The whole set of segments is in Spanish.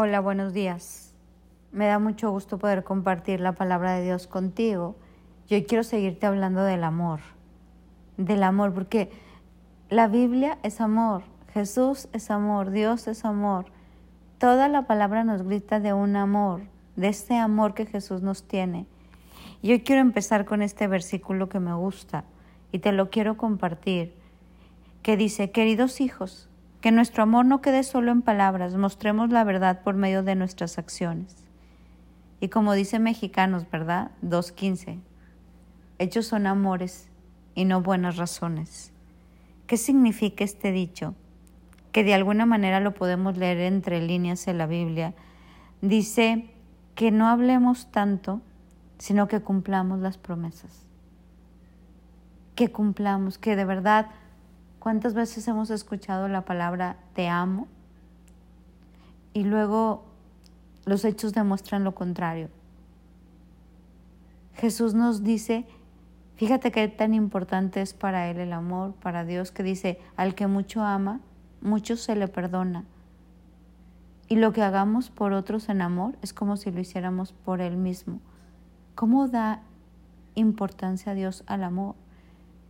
Hola, buenos días. Me da mucho gusto poder compartir la palabra de Dios contigo. Yo quiero seguirte hablando del amor, del amor, porque la Biblia es amor, Jesús es amor, Dios es amor. Toda la palabra nos grita de un amor, de este amor que Jesús nos tiene. Yo quiero empezar con este versículo que me gusta y te lo quiero compartir, que dice, queridos hijos, que nuestro amor no quede solo en palabras, mostremos la verdad por medio de nuestras acciones. Y como dice mexicanos, ¿verdad? 2.15. Hechos son amores y no buenas razones. ¿Qué significa este dicho? Que de alguna manera lo podemos leer entre líneas en la Biblia. Dice que no hablemos tanto, sino que cumplamos las promesas. Que cumplamos, que de verdad ¿Cuántas veces hemos escuchado la palabra te amo? Y luego los hechos demuestran lo contrario. Jesús nos dice, fíjate qué tan importante es para Él el amor, para Dios, que dice, al que mucho ama, mucho se le perdona. Y lo que hagamos por otros en amor es como si lo hiciéramos por Él mismo. ¿Cómo da importancia a Dios al amor?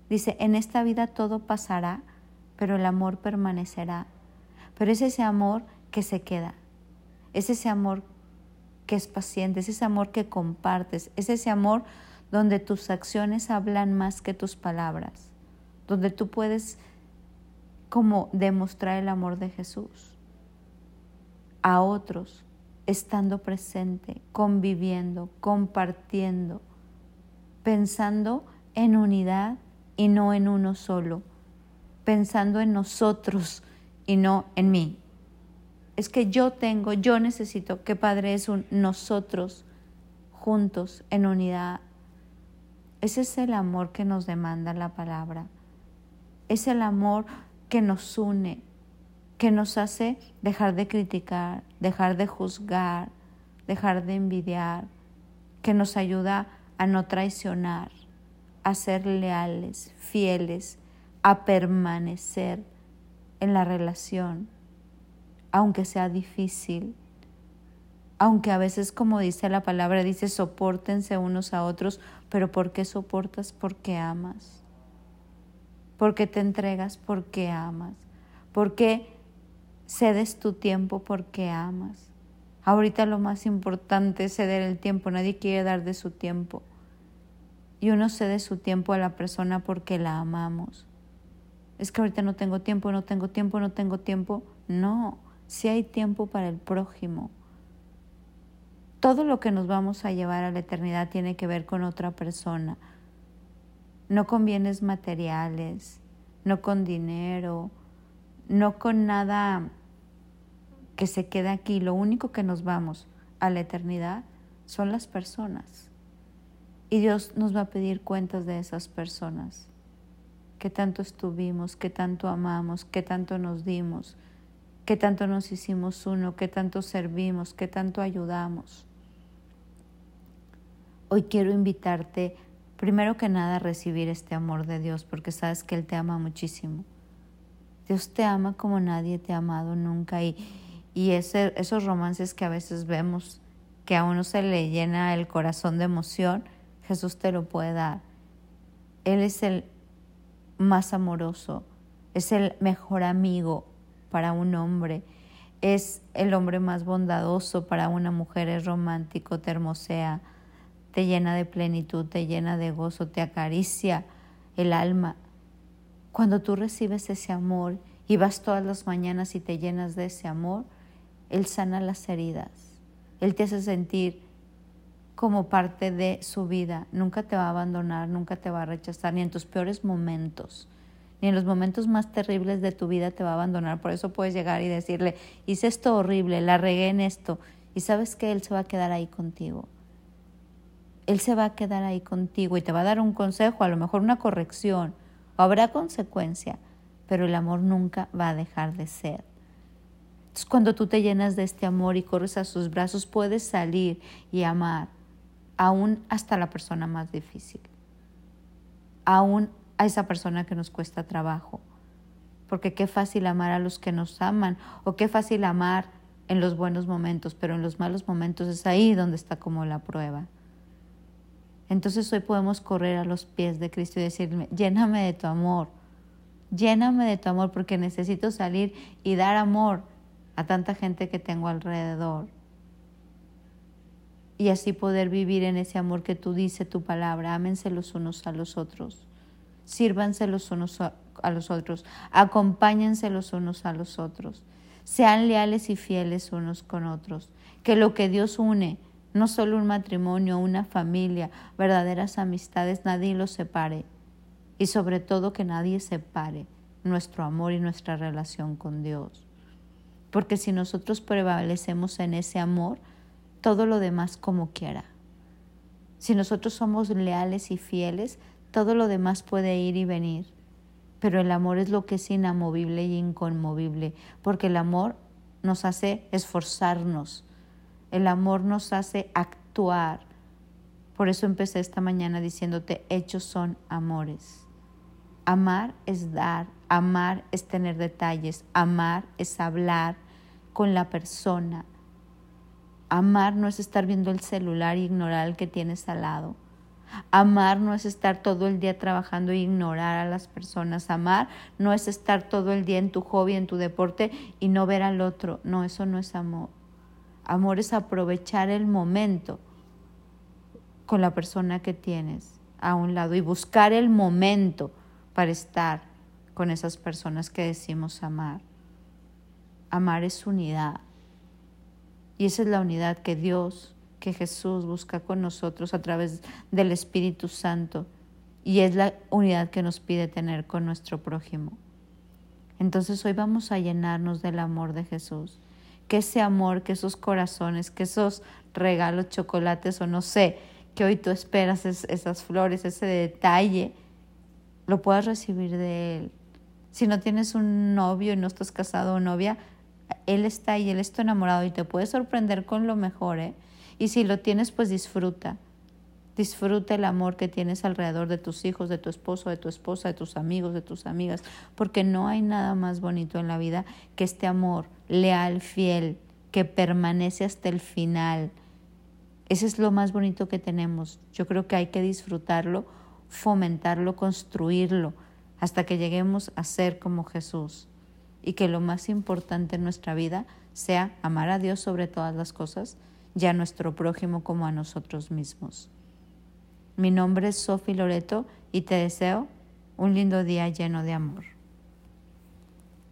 Dice, en esta vida todo pasará, pero el amor permanecerá. Pero es ese amor que se queda, es ese amor que es paciente, es ese amor que compartes, es ese amor donde tus acciones hablan más que tus palabras, donde tú puedes como demostrar el amor de Jesús a otros, estando presente, conviviendo, compartiendo, pensando en unidad y no en uno solo, pensando en nosotros y no en mí. Es que yo tengo, yo necesito que Padre es un nosotros juntos en unidad. Ese es el amor que nos demanda la palabra. Es el amor que nos une, que nos hace dejar de criticar, dejar de juzgar, dejar de envidiar, que nos ayuda a no traicionar, a ser leales, fieles, a permanecer en la relación, aunque sea difícil, aunque a veces, como dice la palabra, dice, soportense unos a otros, pero ¿por qué soportas? Porque amas. Porque te entregas porque amas. Porque cedes tu tiempo porque amas. Ahorita lo más importante es ceder el tiempo. Nadie quiere dar de su tiempo y uno cede su tiempo a la persona porque la amamos. Es que ahorita no tengo tiempo, no tengo tiempo, no tengo tiempo. No, si hay tiempo para el prójimo. Todo lo que nos vamos a llevar a la eternidad tiene que ver con otra persona. No con bienes materiales, no con dinero, no con nada que se quede aquí. Lo único que nos vamos a la eternidad son las personas. Y Dios nos va a pedir cuentas de esas personas. Qué tanto estuvimos, qué tanto amamos, qué tanto nos dimos, qué tanto nos hicimos uno, qué tanto servimos, qué tanto ayudamos. Hoy quiero invitarte, primero que nada, a recibir este amor de Dios, porque sabes que Él te ama muchísimo. Dios te ama como nadie te ha amado nunca y, y esos romances que a veces vemos, que a uno se le llena el corazón de emoción, Jesús te lo puede dar. Él es el más amoroso, es el mejor amigo para un hombre, es el hombre más bondadoso para una mujer, es romántico, te hermosea, te llena de plenitud, te llena de gozo, te acaricia el alma. Cuando tú recibes ese amor y vas todas las mañanas y te llenas de ese amor, Él sana las heridas, Él te hace sentir como parte de su vida. Nunca te va a abandonar, nunca te va a rechazar, ni en tus peores momentos, ni en los momentos más terribles de tu vida te va a abandonar. Por eso puedes llegar y decirle, hice esto horrible, la regué en esto, y sabes que Él se va a quedar ahí contigo. Él se va a quedar ahí contigo y te va a dar un consejo, a lo mejor una corrección, o habrá consecuencia, pero el amor nunca va a dejar de ser. Entonces, cuando tú te llenas de este amor y corres a sus brazos, puedes salir y amar aún hasta la persona más difícil, aún a esa persona que nos cuesta trabajo. Porque qué fácil amar a los que nos aman o qué fácil amar en los buenos momentos, pero en los malos momentos es ahí donde está como la prueba. Entonces hoy podemos correr a los pies de Cristo y decirme, lléname de tu amor, lléname de tu amor porque necesito salir y dar amor a tanta gente que tengo alrededor. Y así poder vivir en ese amor que tú dices, tu palabra, ámense los unos a los otros, sírvanse los unos a los otros, acompáñense los unos a los otros, sean leales y fieles unos con otros, que lo que Dios une, no solo un matrimonio, una familia, verdaderas amistades, nadie los separe. Y sobre todo que nadie separe nuestro amor y nuestra relación con Dios. Porque si nosotros prevalecemos en ese amor, todo lo demás como quiera. Si nosotros somos leales y fieles, todo lo demás puede ir y venir. Pero el amor es lo que es inamovible y inconmovible, porque el amor nos hace esforzarnos, el amor nos hace actuar. Por eso empecé esta mañana diciéndote, hechos son amores. Amar es dar, amar es tener detalles, amar es hablar con la persona. Amar no es estar viendo el celular e ignorar al que tienes al lado. Amar no es estar todo el día trabajando e ignorar a las personas. Amar no es estar todo el día en tu hobby, en tu deporte y no ver al otro. No, eso no es amor. Amor es aprovechar el momento con la persona que tienes a un lado y buscar el momento para estar con esas personas que decimos amar. Amar es unidad. Y esa es la unidad que Dios, que Jesús busca con nosotros a través del Espíritu Santo. Y es la unidad que nos pide tener con nuestro prójimo. Entonces hoy vamos a llenarnos del amor de Jesús que ese amor, que esos corazones, que esos regalos, chocolates o no sé, que hoy tú esperas esas flores, ese detalle, lo puedas recibir de Él. Si no tienes un novio y no estás casado o novia, Él está ahí, Él está enamorado y te puede sorprender con lo mejor. ¿eh? Y si lo tienes, pues disfruta. Disfruta el amor que tienes alrededor de tus hijos, de tu esposo, de tu esposa, de tus amigos, de tus amigas, porque no hay nada más bonito en la vida que este amor leal, fiel, que permanece hasta el final. Ese es lo más bonito que tenemos. Yo creo que hay que disfrutarlo, fomentarlo, construirlo, hasta que lleguemos a ser como Jesús. Y que lo más importante en nuestra vida sea amar a Dios sobre todas las cosas y a nuestro prójimo como a nosotros mismos. Mi nombre es Sofi Loreto y te deseo un lindo día lleno de amor.